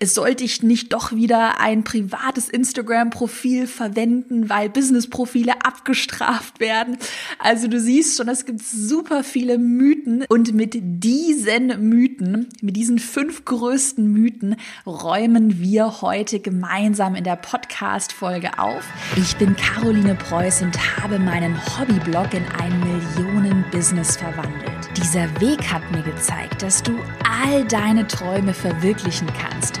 es sollte ich nicht doch wieder ein privates Instagram-Profil verwenden, weil Business-Profile abgestraft werden. Also du siehst schon, es gibt super viele Mythen und mit diesen Mythen, mit diesen fünf größten Mythen räumen wir heute gemeinsam in der Podcast-Folge auf. Ich bin Caroline Preuß und habe meinen Hobbyblog in ein Millionen-Business verwandelt. Dieser Weg hat mir gezeigt, dass du all deine Träume verwirklichen kannst,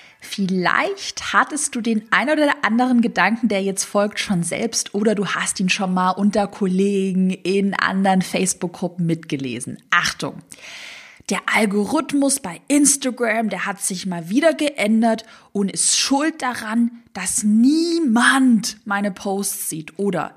Vielleicht hattest du den ein oder anderen Gedanken, der jetzt folgt, schon selbst oder du hast ihn schon mal unter Kollegen in anderen Facebook-Gruppen mitgelesen. Achtung! Der Algorithmus bei Instagram, der hat sich mal wieder geändert und ist schuld daran, dass niemand meine Posts sieht. Oder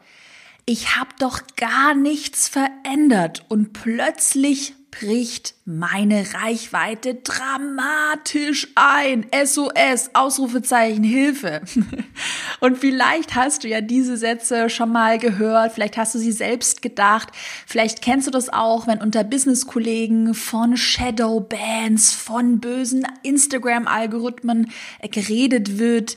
ich habe doch gar nichts verändert und plötzlich bricht meine Reichweite dramatisch ein. SOS, Ausrufezeichen, Hilfe. Und vielleicht hast du ja diese Sätze schon mal gehört, vielleicht hast du sie selbst gedacht, vielleicht kennst du das auch, wenn unter Business-Kollegen von Shadowbands, von bösen Instagram-Algorithmen geredet wird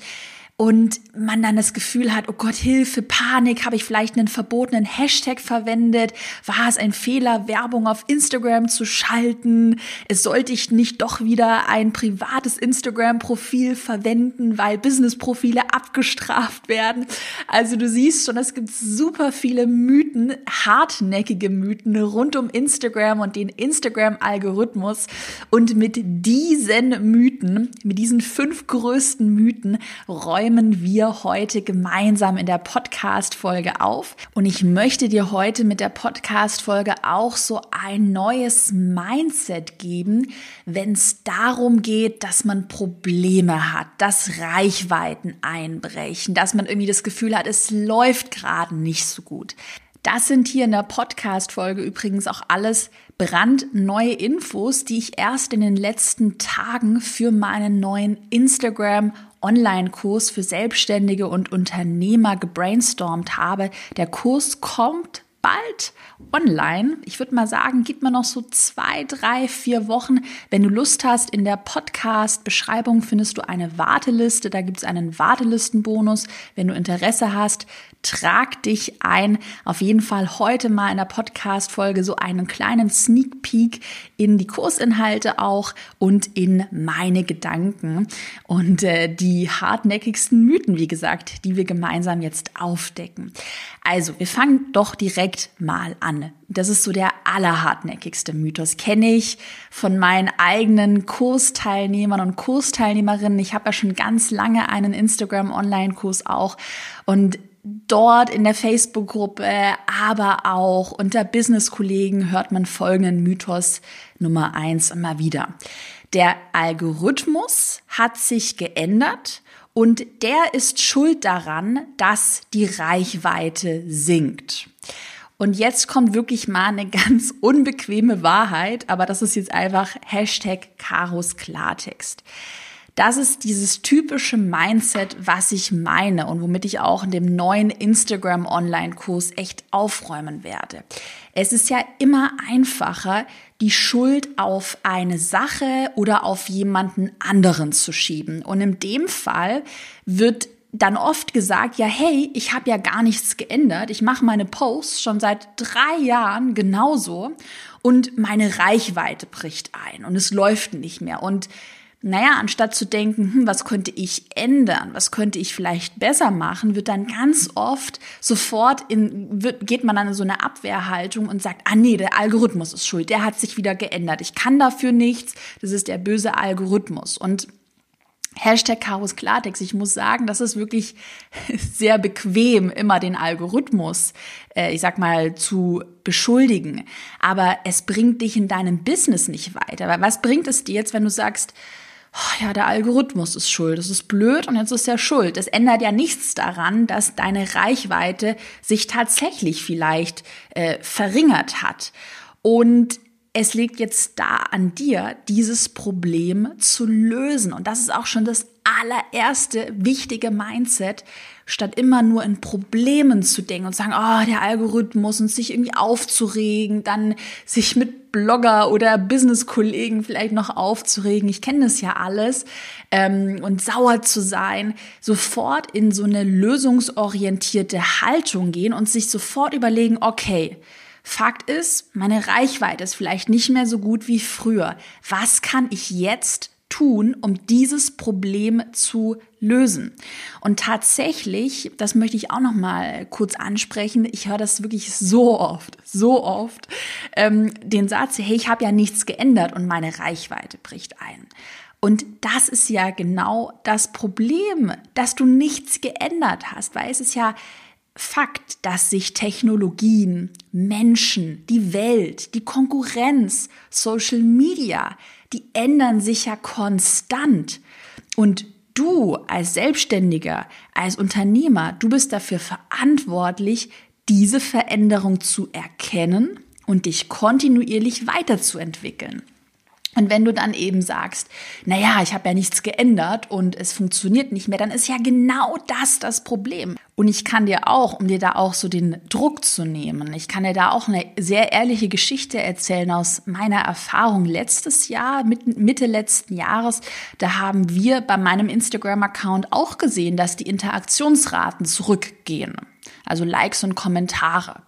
und man dann das Gefühl hat, oh Gott, Hilfe, Panik, habe ich vielleicht einen verbotenen Hashtag verwendet? War es ein Fehler, Werbung auf Instagram zu schalten? Sollte ich nicht doch wieder ein privates Instagram-Profil verwenden, weil Business-Profile abgestraft werden? Also du siehst schon, es gibt super viele Mythen, hartnäckige Mythen rund um Instagram und den Instagram-Algorithmus. Und mit diesen Mythen, mit diesen fünf größten Mythen, räumen räumen wir heute gemeinsam in der Podcast-Folge auf. Und ich möchte dir heute mit der Podcast-Folge auch so ein neues Mindset geben, wenn es darum geht, dass man Probleme hat, dass Reichweiten einbrechen, dass man irgendwie das Gefühl hat, es läuft gerade nicht so gut. Das sind hier in der Podcast-Folge übrigens auch alles brandneue Infos, die ich erst in den letzten Tagen für meinen neuen Instagram Online-Kurs für Selbstständige und Unternehmer gebrainstormt habe. Der Kurs kommt bald online. Ich würde mal sagen, gib mir noch so zwei, drei, vier Wochen. Wenn du Lust hast, in der Podcast-Beschreibung findest du eine Warteliste. Da gibt es einen Wartelistenbonus. Wenn du Interesse hast, trag dich ein. Auf jeden Fall heute mal in der Podcast-Folge so einen kleinen Sneak Peek in die Kursinhalte auch und in meine Gedanken und äh, die hartnäckigsten Mythen, wie gesagt, die wir gemeinsam jetzt aufdecken. Also, wir fangen doch direkt mal an. Das ist so der allerhartnäckigste Mythos. Kenne ich von meinen eigenen Kursteilnehmern und Kursteilnehmerinnen. Ich habe ja schon ganz lange einen Instagram-Online-Kurs auch. Und dort in der Facebook-Gruppe, aber auch unter Business-Kollegen hört man folgenden Mythos Nummer eins immer wieder. Der Algorithmus hat sich geändert und der ist schuld daran, dass die Reichweite sinkt. Und jetzt kommt wirklich mal eine ganz unbequeme Wahrheit, aber das ist jetzt einfach Hashtag Karos Klartext. Das ist dieses typische Mindset, was ich meine und womit ich auch in dem neuen Instagram Online-Kurs echt aufräumen werde. Es ist ja immer einfacher, die Schuld auf eine Sache oder auf jemanden anderen zu schieben. Und in dem Fall wird dann oft gesagt, ja, hey, ich habe ja gar nichts geändert. Ich mache meine Posts schon seit drei Jahren genauso und meine Reichweite bricht ein und es läuft nicht mehr. Und naja, anstatt zu denken, hm, was könnte ich ändern, was könnte ich vielleicht besser machen, wird dann ganz oft sofort in, wird, geht man dann in so eine Abwehrhaltung und sagt, ah nee, der Algorithmus ist schuld, der hat sich wieder geändert, ich kann dafür nichts, das ist der böse Algorithmus. Und Hashtag Chaos Klartext. Ich muss sagen, das ist wirklich sehr bequem, immer den Algorithmus, äh, ich sag mal, zu beschuldigen. Aber es bringt dich in deinem Business nicht weiter. Weil was bringt es dir jetzt, wenn du sagst, oh ja, der Algorithmus ist schuld, das ist blöd und jetzt ist er schuld. Es ändert ja nichts daran, dass deine Reichweite sich tatsächlich vielleicht äh, verringert hat. Und es liegt jetzt da an dir, dieses Problem zu lösen. Und das ist auch schon das allererste wichtige Mindset, statt immer nur in Problemen zu denken und sagen, oh, der Algorithmus und sich irgendwie aufzuregen, dann sich mit Blogger oder Business-Kollegen vielleicht noch aufzuregen. Ich kenne das ja alles. Ähm, und sauer zu sein, sofort in so eine lösungsorientierte Haltung gehen und sich sofort überlegen, okay, Fakt ist, meine Reichweite ist vielleicht nicht mehr so gut wie früher. Was kann ich jetzt tun, um dieses Problem zu lösen? Und tatsächlich, das möchte ich auch noch mal kurz ansprechen. Ich höre das wirklich so oft, so oft, ähm, den Satz: Hey, ich habe ja nichts geändert und meine Reichweite bricht ein. Und das ist ja genau das Problem, dass du nichts geändert hast, weil es ist ja Fakt, dass sich Technologien, Menschen, die Welt, die Konkurrenz, Social Media, die ändern sich ja konstant. Und du als Selbstständiger, als Unternehmer, du bist dafür verantwortlich, diese Veränderung zu erkennen und dich kontinuierlich weiterzuentwickeln. Und wenn du dann eben sagst, naja, ich habe ja nichts geändert und es funktioniert nicht mehr, dann ist ja genau das das Problem. Und ich kann dir auch, um dir da auch so den Druck zu nehmen, ich kann dir da auch eine sehr ehrliche Geschichte erzählen aus meiner Erfahrung letztes Jahr, Mitte letzten Jahres. Da haben wir bei meinem Instagram-Account auch gesehen, dass die Interaktionsraten zurückgehen. Also Likes und Kommentare.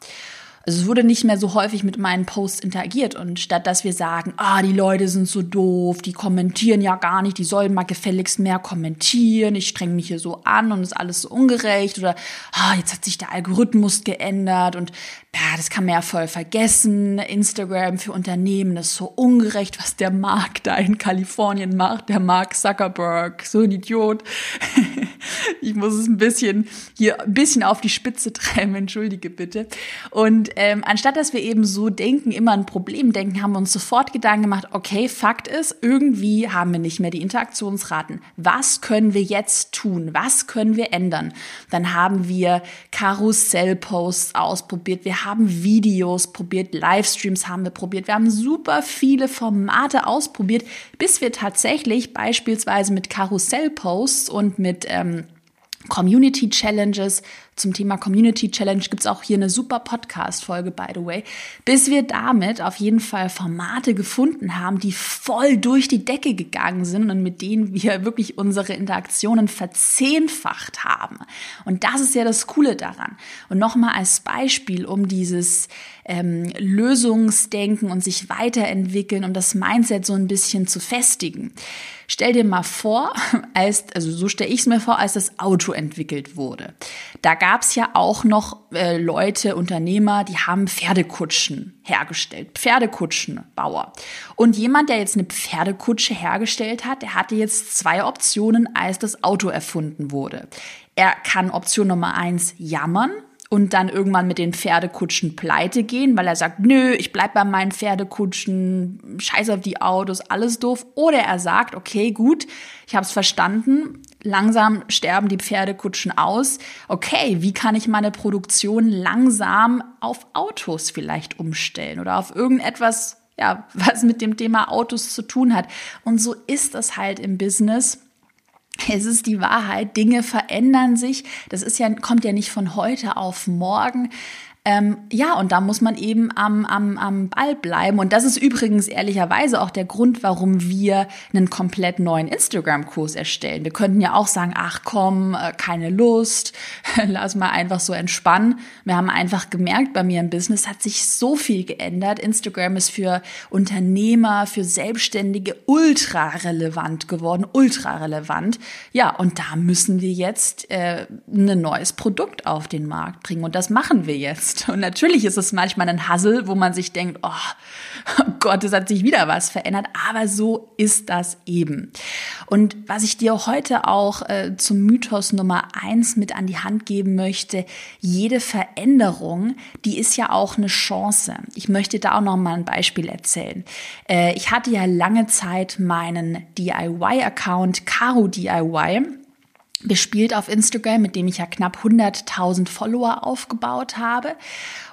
Also es wurde nicht mehr so häufig mit meinen Posts interagiert. Und statt dass wir sagen, ah, die Leute sind so doof, die kommentieren ja gar nicht, die sollen mal gefälligst mehr kommentieren, ich streng mich hier so an und ist alles so ungerecht oder ah, jetzt hat sich der Algorithmus geändert und ja, das kann man ja voll vergessen. Instagram für Unternehmen ist so ungerecht, was der Markt da in Kalifornien macht, der Mark Zuckerberg, so ein Idiot. ich muss es ein bisschen hier ein bisschen auf die Spitze treiben, entschuldige bitte. Und ähm, anstatt dass wir eben so denken, immer ein Problem denken, haben wir uns sofort Gedanken gemacht, okay, Fakt ist, irgendwie haben wir nicht mehr die Interaktionsraten. Was können wir jetzt tun? Was können wir ändern? Dann haben wir Karussellposts ausprobiert, wir haben Videos probiert, Livestreams haben wir probiert, wir haben super viele Formate ausprobiert, bis wir tatsächlich beispielsweise mit Karussellposts und mit ähm, Community Challenges. Zum Thema Community Challenge gibt's auch hier eine super Podcast-Folge, by the way. Bis wir damit auf jeden Fall Formate gefunden haben, die voll durch die Decke gegangen sind und mit denen wir wirklich unsere Interaktionen verzehnfacht haben. Und das ist ja das Coole daran. Und nochmal als Beispiel, um dieses ähm, Lösungsdenken und sich weiterentwickeln, um das Mindset so ein bisschen zu festigen. Stell dir mal vor, als, also so stelle ich es mir vor, als das Auto entwickelt wurde. Da gab es ja auch noch äh, Leute, Unternehmer, die haben Pferdekutschen hergestellt, Pferdekutschenbauer. Und jemand, der jetzt eine Pferdekutsche hergestellt hat, der hatte jetzt zwei Optionen, als das Auto erfunden wurde. Er kann Option Nummer eins jammern und dann irgendwann mit den Pferdekutschen pleite gehen, weil er sagt, nö, ich bleib bei meinen Pferdekutschen, scheiß auf die Autos, alles doof. Oder er sagt, okay, gut, ich habe es verstanden, langsam sterben die Pferdekutschen aus. Okay, wie kann ich meine Produktion langsam auf Autos vielleicht umstellen oder auf irgendetwas, ja, was mit dem Thema Autos zu tun hat. Und so ist das halt im Business es ist die Wahrheit, Dinge verändern sich. Das ist ja, kommt ja nicht von heute auf morgen. Ähm, ja, und da muss man eben am, am, am Ball bleiben. Und das ist übrigens ehrlicherweise auch der Grund, warum wir einen komplett neuen Instagram-Kurs erstellen. Wir könnten ja auch sagen, ach komm, äh, keine Lust, lass mal einfach so entspannen. Wir haben einfach gemerkt, bei mir im Business hat sich so viel geändert. Instagram ist für Unternehmer, für Selbstständige ultra relevant geworden, ultra relevant. Ja, und da müssen wir jetzt äh, ein neues Produkt auf den Markt bringen. Und das machen wir jetzt. Selbst. Und natürlich ist es manchmal ein Hassel, wo man sich denkt, oh, oh Gott, es hat sich wieder was verändert. Aber so ist das eben. Und was ich dir heute auch äh, zum Mythos Nummer eins mit an die Hand geben möchte, jede Veränderung, die ist ja auch eine Chance. Ich möchte da auch noch mal ein Beispiel erzählen. Äh, ich hatte ja lange Zeit meinen DIY-Account Caro DIY bespielt auf Instagram, mit dem ich ja knapp 100.000 Follower aufgebaut habe.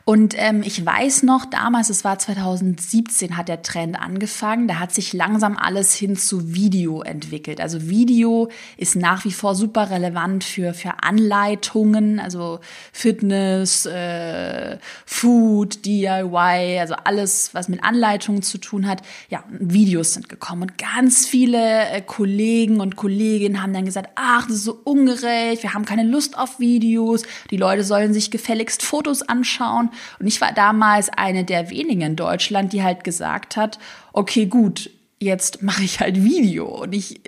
Und ähm, ich weiß noch, damals, es war 2017, hat der Trend angefangen. Da hat sich langsam alles hin zu Video entwickelt. Also Video ist nach wie vor super relevant für, für Anleitungen, also Fitness, äh, Food, DIY, also alles, was mit Anleitungen zu tun hat. Ja, Videos sind gekommen. Und ganz viele äh, Kollegen und Kolleginnen haben dann gesagt, ach, das ist so ungerecht, wir haben keine Lust auf Videos, die Leute sollen sich gefälligst Fotos anschauen. Und ich war damals eine der wenigen in Deutschland, die halt gesagt hat, okay, gut, jetzt mache ich halt Video. Und ich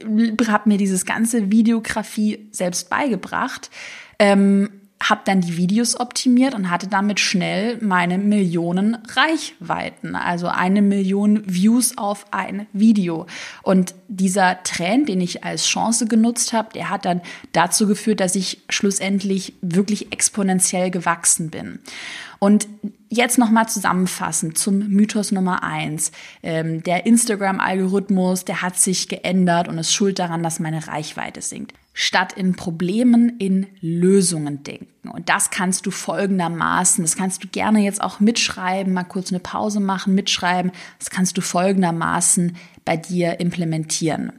habe mir dieses ganze Videografie selbst beigebracht. Ähm, habe dann die Videos optimiert und hatte damit schnell meine Millionen Reichweiten, also eine Million Views auf ein Video. Und dieser Trend, den ich als Chance genutzt habe, der hat dann dazu geführt, dass ich schlussendlich wirklich exponentiell gewachsen bin. Und jetzt nochmal zusammenfassend zum Mythos Nummer eins. Ähm, der Instagram-Algorithmus, der hat sich geändert und ist schuld daran, dass meine Reichweite sinkt statt in Problemen in Lösungen denken. Und das kannst du folgendermaßen, das kannst du gerne jetzt auch mitschreiben, mal kurz eine Pause machen, mitschreiben, das kannst du folgendermaßen bei dir implementieren.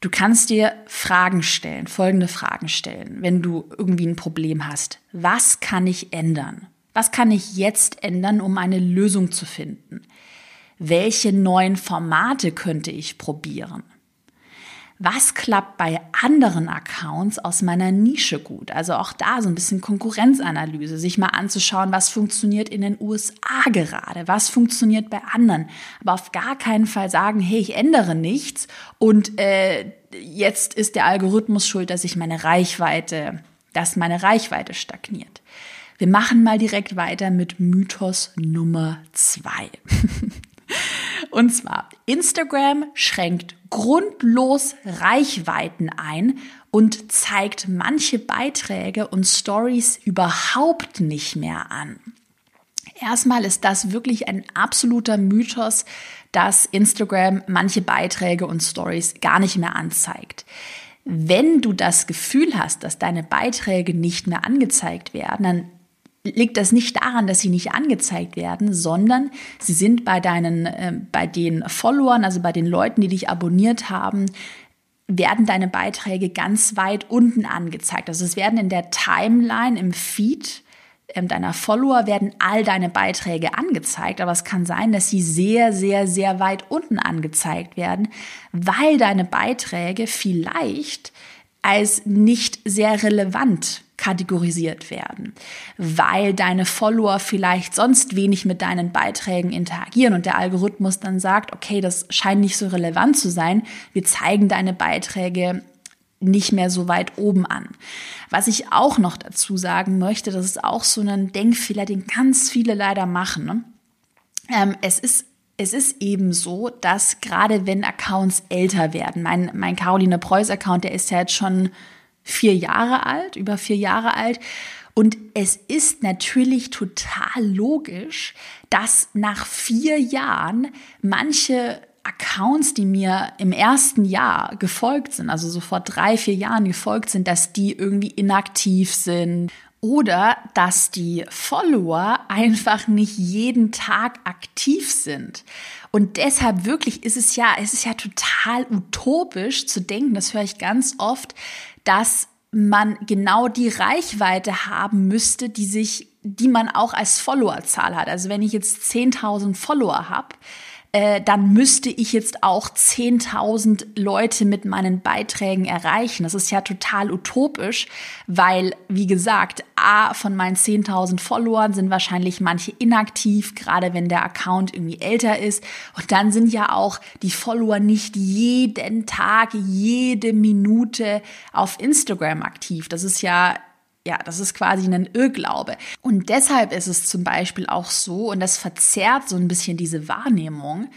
Du kannst dir Fragen stellen, folgende Fragen stellen, wenn du irgendwie ein Problem hast. Was kann ich ändern? Was kann ich jetzt ändern, um eine Lösung zu finden? Welche neuen Formate könnte ich probieren? Was klappt bei anderen Accounts aus meiner Nische gut? Also auch da so ein bisschen Konkurrenzanalyse, sich mal anzuschauen, was funktioniert in den USA gerade, was funktioniert bei anderen. Aber auf gar keinen Fall sagen, hey, ich ändere nichts und äh, jetzt ist der Algorithmus schuld, dass ich meine Reichweite, dass meine Reichweite stagniert. Wir machen mal direkt weiter mit Mythos Nummer zwei. Und zwar, Instagram schränkt grundlos Reichweiten ein und zeigt manche Beiträge und Stories überhaupt nicht mehr an. Erstmal ist das wirklich ein absoluter Mythos, dass Instagram manche Beiträge und Stories gar nicht mehr anzeigt. Wenn du das Gefühl hast, dass deine Beiträge nicht mehr angezeigt werden, dann liegt das nicht daran, dass sie nicht angezeigt werden, sondern sie sind bei deinen, äh, bei den Followern, also bei den Leuten, die dich abonniert haben, werden deine Beiträge ganz weit unten angezeigt. Also es werden in der Timeline, im Feed ähm, deiner Follower werden all deine Beiträge angezeigt, aber es kann sein, dass sie sehr, sehr, sehr weit unten angezeigt werden, weil deine Beiträge vielleicht als nicht sehr relevant kategorisiert werden, weil deine Follower vielleicht sonst wenig mit deinen Beiträgen interagieren und der Algorithmus dann sagt, okay, das scheint nicht so relevant zu sein, wir zeigen deine Beiträge nicht mehr so weit oben an. Was ich auch noch dazu sagen möchte, das ist auch so ein Denkfehler, den ganz viele leider machen. Ne? Ähm, es ist es ist eben so, dass gerade wenn Accounts älter werden, mein, mein Caroline Preuß Account, der ist ja jetzt schon vier Jahre alt, über vier Jahre alt. Und es ist natürlich total logisch, dass nach vier Jahren manche Accounts, die mir im ersten Jahr gefolgt sind, also so vor drei, vier Jahren gefolgt sind, dass die irgendwie inaktiv sind oder dass die Follower einfach nicht jeden Tag aktiv sind. Und deshalb wirklich ist es ja, es ist ja total utopisch zu denken, das höre ich ganz oft, dass man genau die Reichweite haben müsste, die sich, die man auch als Followerzahl hat. Also wenn ich jetzt 10.000 Follower habe, äh, dann müsste ich jetzt auch 10.000 Leute mit meinen Beiträgen erreichen. Das ist ja total utopisch, weil, wie gesagt, A, von meinen 10.000 Followern sind wahrscheinlich manche inaktiv, gerade wenn der Account irgendwie älter ist. Und dann sind ja auch die Follower nicht jeden Tag, jede Minute auf Instagram aktiv. Das ist ja ja, das ist quasi ein Irrglaube. Und deshalb ist es zum Beispiel auch so, und das verzerrt so ein bisschen diese Wahrnehmung,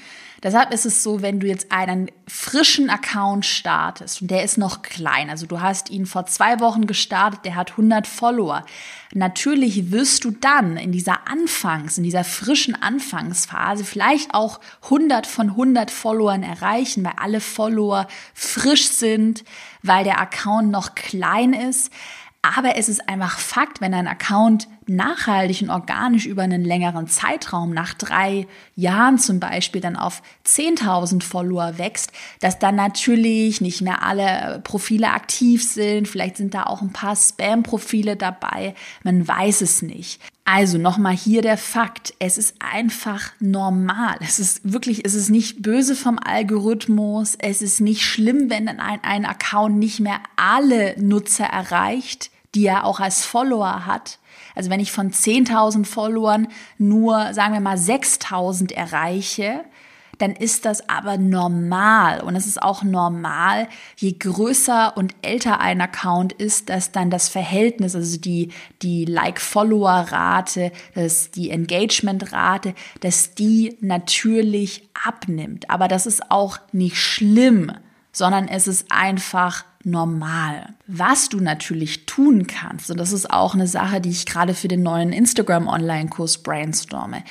Deshalb ist es so, wenn du jetzt einen frischen Account startest und der ist noch klein, also du hast ihn vor zwei Wochen gestartet, der hat 100 Follower. Natürlich wirst du dann in dieser Anfangs, in dieser frischen Anfangsphase vielleicht auch 100 von 100 Followern erreichen, weil alle Follower frisch sind, weil der Account noch klein ist. Aber es ist einfach Fakt, wenn ein Account nachhaltig und organisch über einen längeren Zeitraum, nach drei Jahren zum Beispiel, dann auf 10.000 Follower wächst, dass dann natürlich nicht mehr alle Profile aktiv sind. Vielleicht sind da auch ein paar Spam-Profile dabei. Man weiß es nicht. Also nochmal hier der Fakt. Es ist einfach normal. Es ist wirklich, es ist nicht böse vom Algorithmus. Es ist nicht schlimm, wenn ein, ein Account nicht mehr alle Nutzer erreicht die er auch als Follower hat. Also wenn ich von 10.000 Followern nur, sagen wir mal, 6.000 erreiche, dann ist das aber normal. Und es ist auch normal, je größer und älter ein Account ist, dass dann das Verhältnis, also die, die Like-Follower-Rate, die Engagement-Rate, dass die natürlich abnimmt. Aber das ist auch nicht schlimm, sondern es ist einfach normal. Was du natürlich tun kannst, und das ist auch eine Sache, die ich gerade für den neuen Instagram-Online-Kurs brainstorme,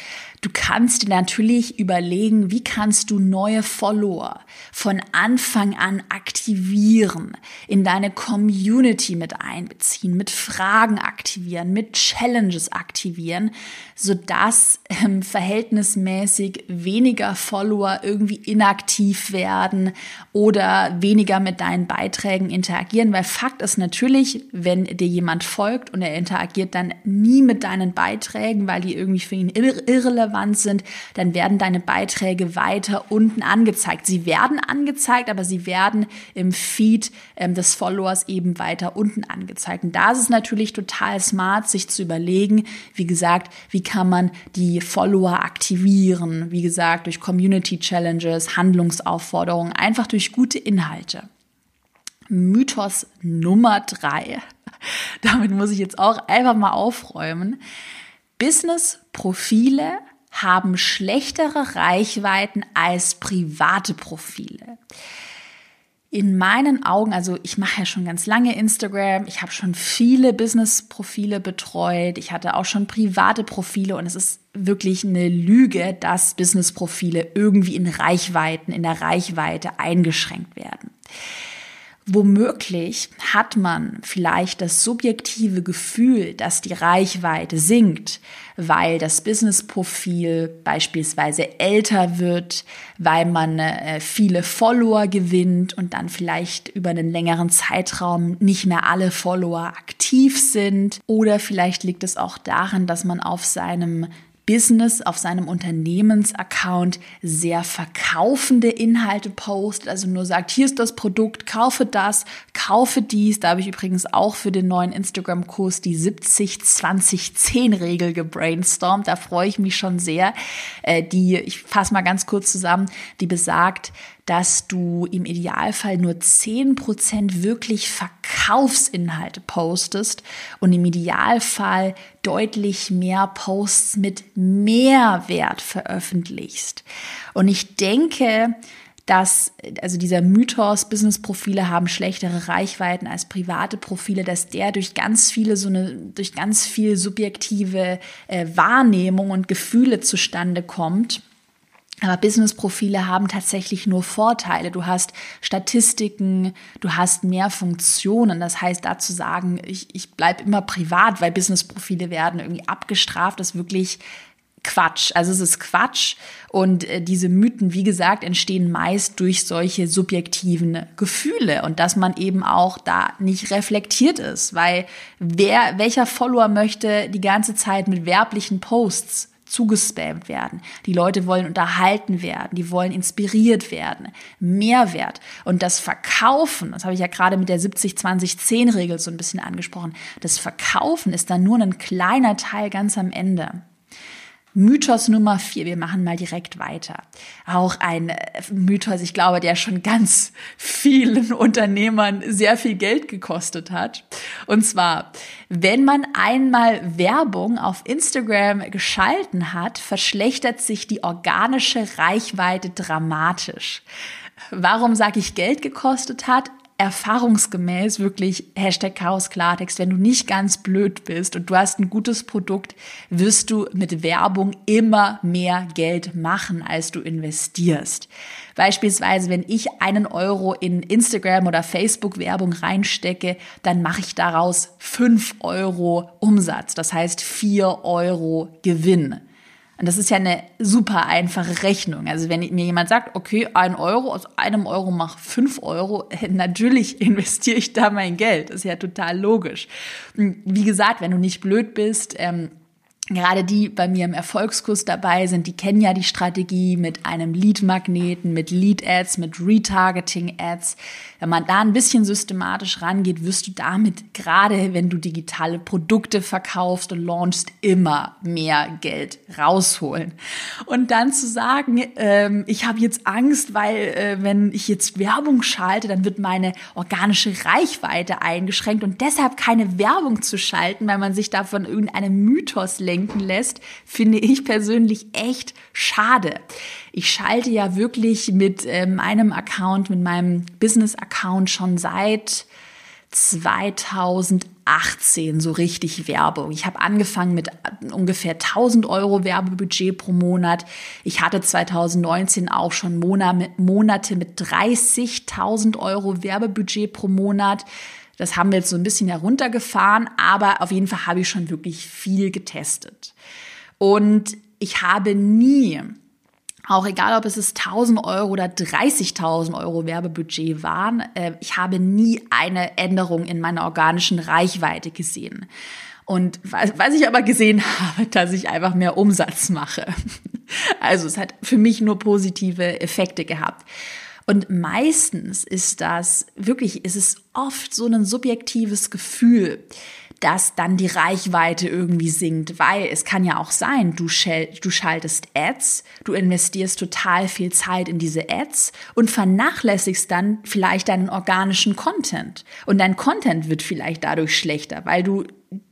Du kannst dir natürlich überlegen, wie kannst du neue Follower von Anfang an aktivieren, in deine Community mit einbeziehen, mit Fragen aktivieren, mit Challenges aktivieren, sodass ähm, verhältnismäßig weniger Follower irgendwie inaktiv werden oder weniger mit deinen Beiträgen interagieren. Weil Fakt ist natürlich, wenn dir jemand folgt und er interagiert dann nie mit deinen Beiträgen, weil die irgendwie für ihn irrelevant relevant sind, dann werden deine Beiträge weiter unten angezeigt. Sie werden angezeigt, aber sie werden im Feed ähm, des Followers eben weiter unten angezeigt. Und da ist es natürlich total smart, sich zu überlegen, wie gesagt, wie kann man die Follower aktivieren? Wie gesagt, durch Community Challenges, Handlungsaufforderungen, einfach durch gute Inhalte. Mythos Nummer drei. Damit muss ich jetzt auch einfach mal aufräumen. Business-Profile haben schlechtere Reichweiten als private Profile. In meinen Augen, also ich mache ja schon ganz lange Instagram, ich habe schon viele Business-Profile betreut, ich hatte auch schon private Profile und es ist wirklich eine Lüge, dass Business-Profile irgendwie in Reichweiten, in der Reichweite eingeschränkt werden. Womöglich hat man vielleicht das subjektive Gefühl, dass die Reichweite sinkt, weil das Business-Profil beispielsweise älter wird, weil man äh, viele Follower gewinnt und dann vielleicht über einen längeren Zeitraum nicht mehr alle Follower aktiv sind. Oder vielleicht liegt es auch daran, dass man auf seinem Business auf seinem Unternehmensaccount sehr verkaufende Inhalte postet, also nur sagt, hier ist das Produkt, kaufe das, kaufe dies. Da habe ich übrigens auch für den neuen Instagram-Kurs die 70-20-10-Regel gebrainstormt. Da freue ich mich schon sehr. Äh, die, ich fasse mal ganz kurz zusammen, die besagt, dass du im Idealfall nur 10% wirklich Verkaufsinhalte postest und im Idealfall deutlich mehr Posts mit Mehrwert veröffentlichst. Und ich denke, dass, also dieser Mythos, Business-Profile haben schlechtere Reichweiten als private Profile, dass der durch ganz viele, so eine, durch ganz viel subjektive äh, Wahrnehmung und Gefühle zustande kommt aber Business-Profile haben tatsächlich nur Vorteile. Du hast Statistiken, du hast mehr Funktionen. Das heißt, dazu sagen, ich, ich bleibe immer privat, weil Business-Profile werden irgendwie abgestraft, ist wirklich Quatsch. Also es ist Quatsch. Und äh, diese Mythen, wie gesagt, entstehen meist durch solche subjektiven Gefühle und dass man eben auch da nicht reflektiert ist, weil wer, welcher Follower möchte die ganze Zeit mit werblichen Posts zugespammt werden. Die Leute wollen unterhalten werden, die wollen inspiriert werden, Mehrwert. Und das Verkaufen, das habe ich ja gerade mit der 70-20-10-Regel so ein bisschen angesprochen, das Verkaufen ist dann nur ein kleiner Teil ganz am Ende. Mythos Nummer vier, wir machen mal direkt weiter. Auch ein äh, Mythos, ich glaube, der schon ganz vielen Unternehmern sehr viel Geld gekostet hat. Und zwar, wenn man einmal Werbung auf Instagram geschalten hat, verschlechtert sich die organische Reichweite dramatisch. Warum sage ich Geld gekostet hat? Erfahrungsgemäß wirklich Hashtag Chaos Klartext, wenn du nicht ganz blöd bist und du hast ein gutes Produkt, wirst du mit Werbung immer mehr Geld machen, als du investierst. Beispielsweise, wenn ich einen Euro in Instagram oder Facebook Werbung reinstecke, dann mache ich daraus fünf Euro Umsatz. Das heißt vier Euro Gewinn. Und das ist ja eine super einfache Rechnung. Also wenn mir jemand sagt, okay, ein Euro, aus einem Euro mach fünf Euro, natürlich investiere ich da mein Geld. Das ist ja total logisch. Wie gesagt, wenn du nicht blöd bist, ähm, Gerade die bei mir im Erfolgskurs dabei sind, die kennen ja die Strategie mit einem Lead-Magneten, mit Lead-Ads, mit Retargeting-Ads. Wenn man da ein bisschen systematisch rangeht, wirst du damit, gerade wenn du digitale Produkte verkaufst und launchst, immer mehr Geld rausholen. Und dann zu sagen, ähm, ich habe jetzt Angst, weil äh, wenn ich jetzt Werbung schalte, dann wird meine organische Reichweite eingeschränkt und deshalb keine Werbung zu schalten, weil man sich davon irgendeinem Mythos lenkt denken lässt, finde ich persönlich echt schade. Ich schalte ja wirklich mit äh, meinem Account, mit meinem Business-Account schon seit 2018 so richtig Werbung. Ich habe angefangen mit ungefähr 1000 Euro Werbebudget pro Monat. Ich hatte 2019 auch schon Monate mit 30.000 Euro Werbebudget pro Monat. Das haben wir jetzt so ein bisschen heruntergefahren, aber auf jeden Fall habe ich schon wirklich viel getestet. Und ich habe nie, auch egal ob es 1000 Euro oder 30.000 Euro Werbebudget waren, äh, ich habe nie eine Änderung in meiner organischen Reichweite gesehen. Und was ich aber gesehen habe, dass ich einfach mehr Umsatz mache. Also es hat für mich nur positive Effekte gehabt. Und meistens ist das wirklich, ist es oft so ein subjektives Gefühl, dass dann die Reichweite irgendwie sinkt, weil es kann ja auch sein, du, du schaltest Ads, du investierst total viel Zeit in diese Ads und vernachlässigst dann vielleicht deinen organischen Content. Und dein Content wird vielleicht dadurch schlechter, weil du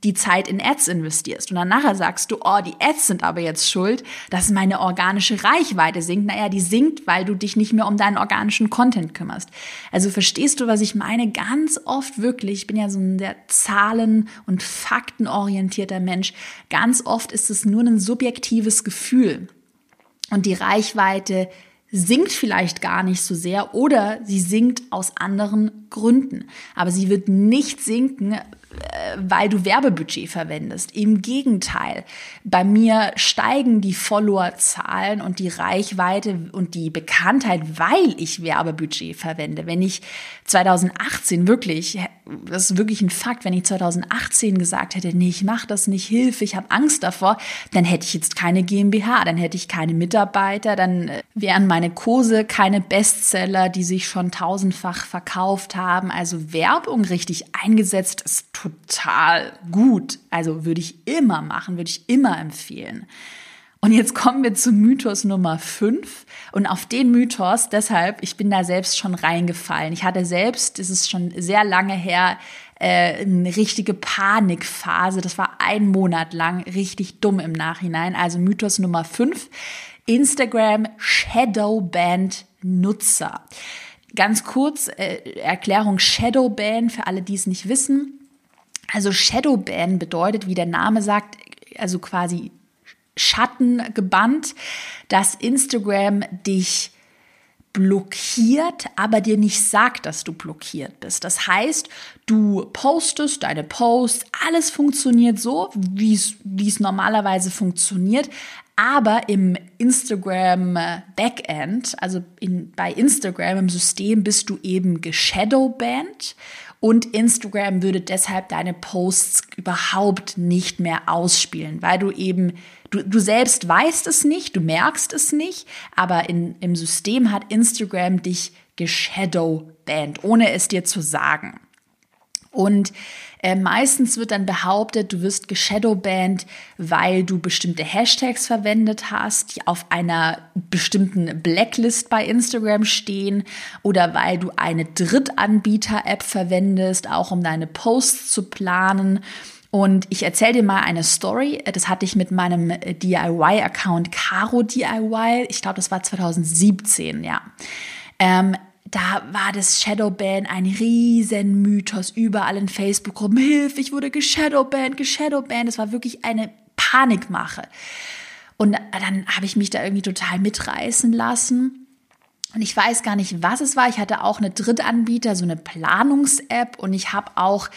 die Zeit in Ads investierst und dann nachher sagst du, oh, die Ads sind aber jetzt schuld, dass meine organische Reichweite sinkt. Naja, die sinkt, weil du dich nicht mehr um deinen organischen Content kümmerst. Also verstehst du, was ich meine? Ganz oft wirklich, ich bin ja so ein sehr zahlen- und faktenorientierter Mensch, ganz oft ist es nur ein subjektives Gefühl. Und die Reichweite sinkt vielleicht gar nicht so sehr oder sie sinkt aus anderen Gründen. Aber sie wird nicht sinken, weil du Werbebudget verwendest. Im Gegenteil, bei mir steigen die Followerzahlen und die Reichweite und die Bekanntheit, weil ich Werbebudget verwende. Wenn ich 2018 wirklich, das ist wirklich ein Fakt, wenn ich 2018 gesagt hätte, nee, ich mache das nicht, Hilfe, ich habe Angst davor, dann hätte ich jetzt keine GmbH, dann hätte ich keine Mitarbeiter, dann äh, wären meine Kurse keine Bestseller, die sich schon tausendfach verkauft haben. Also Werbung richtig eingesetzt ist total gut. Also würde ich immer machen, würde ich immer empfehlen. Und jetzt kommen wir zu Mythos Nummer 5. Und auf den Mythos, deshalb, ich bin da selbst schon reingefallen. Ich hatte selbst, das ist schon sehr lange her, äh, eine richtige Panikphase. Das war ein Monat lang richtig dumm im Nachhinein. Also Mythos Nummer 5. Instagram Shadowband Nutzer. Ganz kurz, äh, Erklärung Shadowban für alle, die es nicht wissen. Also Shadowban bedeutet, wie der Name sagt, also quasi Schatten gebannt, dass Instagram dich blockiert, aber dir nicht sagt, dass du blockiert bist. Das heißt, du postest deine Posts, alles funktioniert so, wie es normalerweise funktioniert, aber im Instagram Backend, also in, bei Instagram im System bist du eben geshadowbanned und Instagram würde deshalb deine Posts überhaupt nicht mehr ausspielen, weil du eben, du, du selbst weißt es nicht, du merkst es nicht, aber in, im System hat Instagram dich geshadowbanned, ohne es dir zu sagen. Und äh, meistens wird dann behauptet, du wirst geshadowbanned, weil du bestimmte Hashtags verwendet hast, die auf einer bestimmten Blacklist bei Instagram stehen oder weil du eine Drittanbieter-App verwendest, auch um deine Posts zu planen. Und ich erzähle dir mal eine Story. Das hatte ich mit meinem DIY-Account Caro DIY. Ich glaube, das war 2017, ja. Ähm, da war das Shadowban ein riesen Mythos überall in Facebook-Gruppen. Hilfe, ich wurde geshadowbanned, geshadowbanned. Das war wirklich eine Panikmache. Und dann habe ich mich da irgendwie total mitreißen lassen. Und ich weiß gar nicht, was es war. Ich hatte auch eine Drittanbieter, so eine Planungs-App. Und ich habe auch,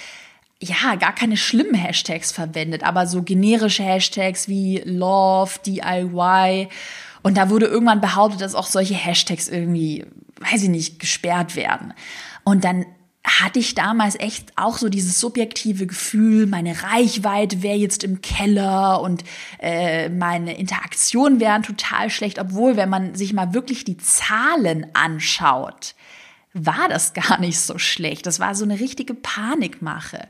ja, gar keine schlimmen Hashtags verwendet, aber so generische Hashtags wie Love, DIY. Und da wurde irgendwann behauptet, dass auch solche Hashtags irgendwie weiß ich nicht, gesperrt werden. Und dann hatte ich damals echt auch so dieses subjektive Gefühl, meine Reichweite wäre jetzt im Keller und äh, meine Interaktionen wären total schlecht, obwohl, wenn man sich mal wirklich die Zahlen anschaut, war das gar nicht so schlecht. Das war so eine richtige Panikmache.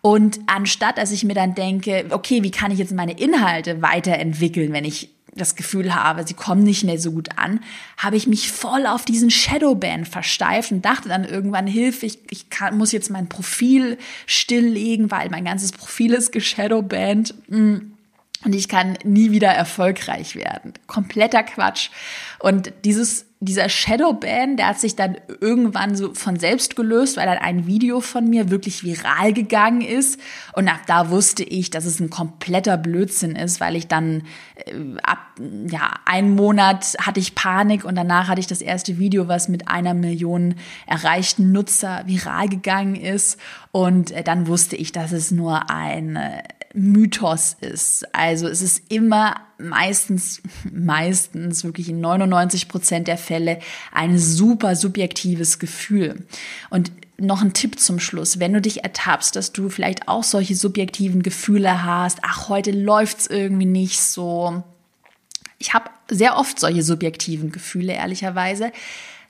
Und anstatt, dass ich mir dann denke, okay, wie kann ich jetzt meine Inhalte weiterentwickeln, wenn ich das Gefühl habe, sie kommen nicht mehr so gut an, habe ich mich voll auf diesen Shadowban versteift und dachte dann irgendwann, Hilfe, ich, ich kann, muss jetzt mein Profil stilllegen, weil mein ganzes Profil ist geshadowbanned. Mm. Und ich kann nie wieder erfolgreich werden. Kompletter Quatsch. Und dieses dieser Shadowban, der hat sich dann irgendwann so von selbst gelöst, weil dann ein Video von mir wirklich viral gegangen ist. Und ab da wusste ich, dass es ein kompletter Blödsinn ist, weil ich dann äh, ab ja einen Monat hatte ich Panik und danach hatte ich das erste Video, was mit einer Million erreichten Nutzer viral gegangen ist. Und äh, dann wusste ich, dass es nur ein äh, Mythos ist. Also es ist immer meistens, meistens wirklich in 99 Prozent der Fälle ein super subjektives Gefühl. Und noch ein Tipp zum Schluss, wenn du dich ertappst, dass du vielleicht auch solche subjektiven Gefühle hast, ach, heute läuft's irgendwie nicht so. Ich habe sehr oft solche subjektiven Gefühle, ehrlicherweise.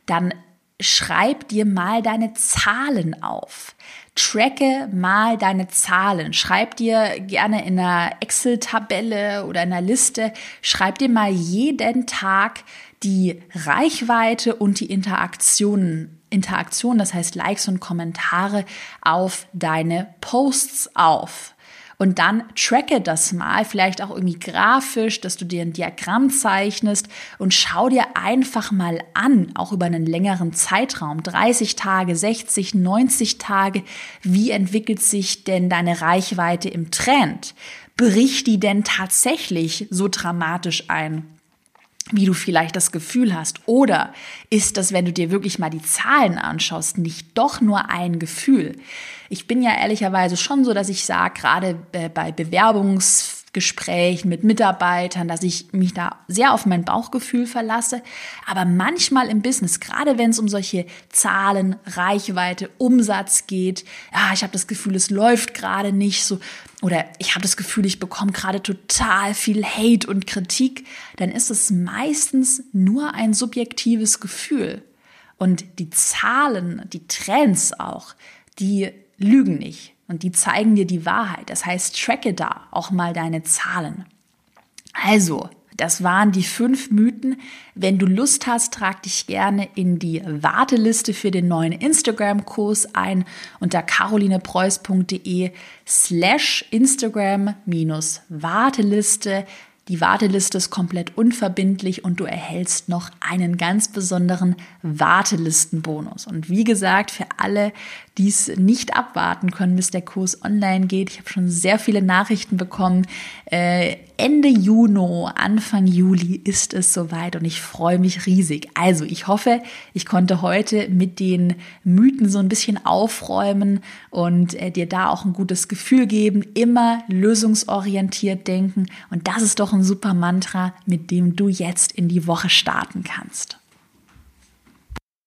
Dann schreib dir mal deine Zahlen auf. Tracke mal deine Zahlen. Schreib dir gerne in einer Excel-Tabelle oder in einer Liste, schreib dir mal jeden Tag die Reichweite und die Interaktionen, Interaktion, das heißt Likes und Kommentare auf deine Posts auf. Und dann tracke das mal, vielleicht auch irgendwie grafisch, dass du dir ein Diagramm zeichnest und schau dir einfach mal an, auch über einen längeren Zeitraum, 30 Tage, 60, 90 Tage, wie entwickelt sich denn deine Reichweite im Trend? Bricht die denn tatsächlich so dramatisch ein? Wie du vielleicht das Gefühl hast? Oder ist das, wenn du dir wirklich mal die Zahlen anschaust, nicht doch nur ein Gefühl? Ich bin ja ehrlicherweise schon so, dass ich sage, gerade bei Bewerbungs Gesprächen mit Mitarbeitern, dass ich mich da sehr auf mein Bauchgefühl verlasse. Aber manchmal im Business, gerade wenn es um solche Zahlen, Reichweite, Umsatz geht, ja, ich habe das Gefühl, es läuft gerade nicht so oder ich habe das Gefühl, ich bekomme gerade total viel Hate und Kritik, dann ist es meistens nur ein subjektives Gefühl. Und die Zahlen, die Trends auch, die lügen nicht. Und die zeigen dir die Wahrheit. Das heißt, tracke da auch mal deine Zahlen. Also, das waren die fünf Mythen. Wenn du Lust hast, trag dich gerne in die Warteliste für den neuen Instagram-Kurs ein unter carolinepreuß.de slash Instagram-Warteliste. Die Warteliste ist komplett unverbindlich und du erhältst noch einen ganz besonderen Wartelistenbonus. Und wie gesagt, für alle, die es nicht abwarten können, bis der Kurs online geht, ich habe schon sehr viele Nachrichten bekommen. Äh, Ende Juni, Anfang Juli ist es soweit und ich freue mich riesig. Also ich hoffe, ich konnte heute mit den Mythen so ein bisschen aufräumen und äh, dir da auch ein gutes Gefühl geben. Immer lösungsorientiert denken und das ist doch ein super Mantra, mit dem du jetzt in die Woche starten kannst.